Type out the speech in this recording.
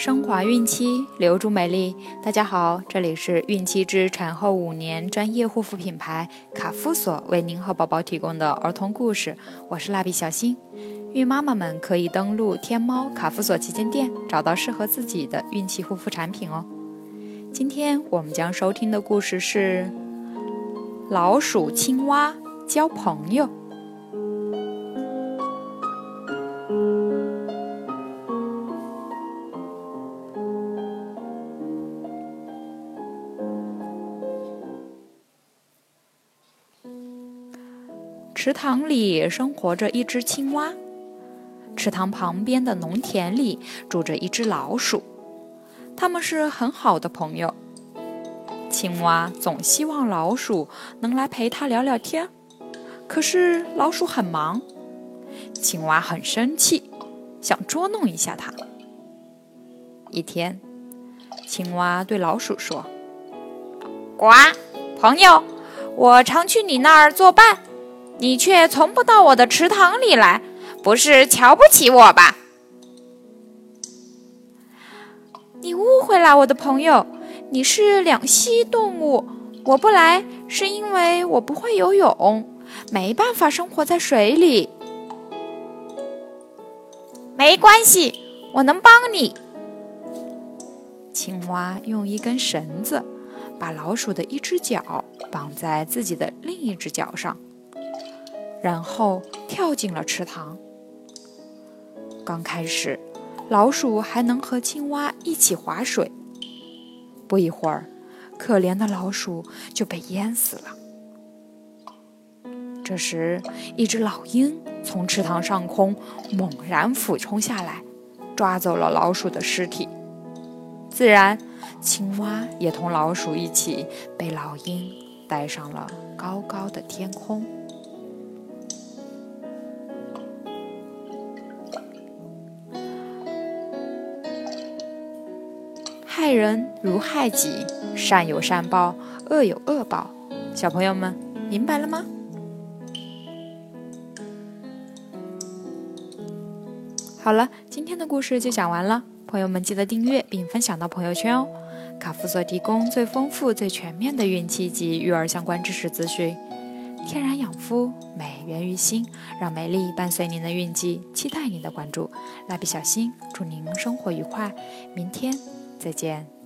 升华孕期，留住美丽。大家好，这里是孕期至产后五年专业护肤品牌卡夫索为您和宝宝提供的儿童故事。我是蜡笔小新。孕妈妈们可以登录天猫卡夫索旗舰店，找到适合自己的孕期护肤产品哦。今天我们将收听的故事是老鼠青蛙交朋友。池塘里生活着一只青蛙，池塘旁边的农田里住着一只老鼠，他们是很好的朋友。青蛙总希望老鼠能来陪它聊聊天，可是老鼠很忙。青蛙很生气，想捉弄一下它。一天，青蛙对老鼠说：“呱，朋友，我常去你那儿作伴。”你却从不到我的池塘里来，不是瞧不起我吧？你误会了，我的朋友，你是两栖动物，我不来是因为我不会游泳，没办法生活在水里。没关系，我能帮你。青蛙用一根绳子把老鼠的一只脚绑在自己的另一只脚上。然后跳进了池塘。刚开始，老鼠还能和青蛙一起划水。不一会儿，可怜的老鼠就被淹死了。这时，一只老鹰从池塘上空猛然俯冲下来，抓走了老鼠的尸体。自然，青蛙也同老鼠一起被老鹰带上了高高的天空。害人如害己，善有善报，恶有恶报。小朋友们，明白了吗？好了，今天的故事就讲完了。朋友们，记得订阅并分享到朋友圈哦。卡夫所提供最丰富、最全面的孕期及育儿相关知识资讯。天然养肤，美源于心，让美丽伴随您的孕期。期待您的关注。蜡笔小新，祝您生活愉快，明天。再见。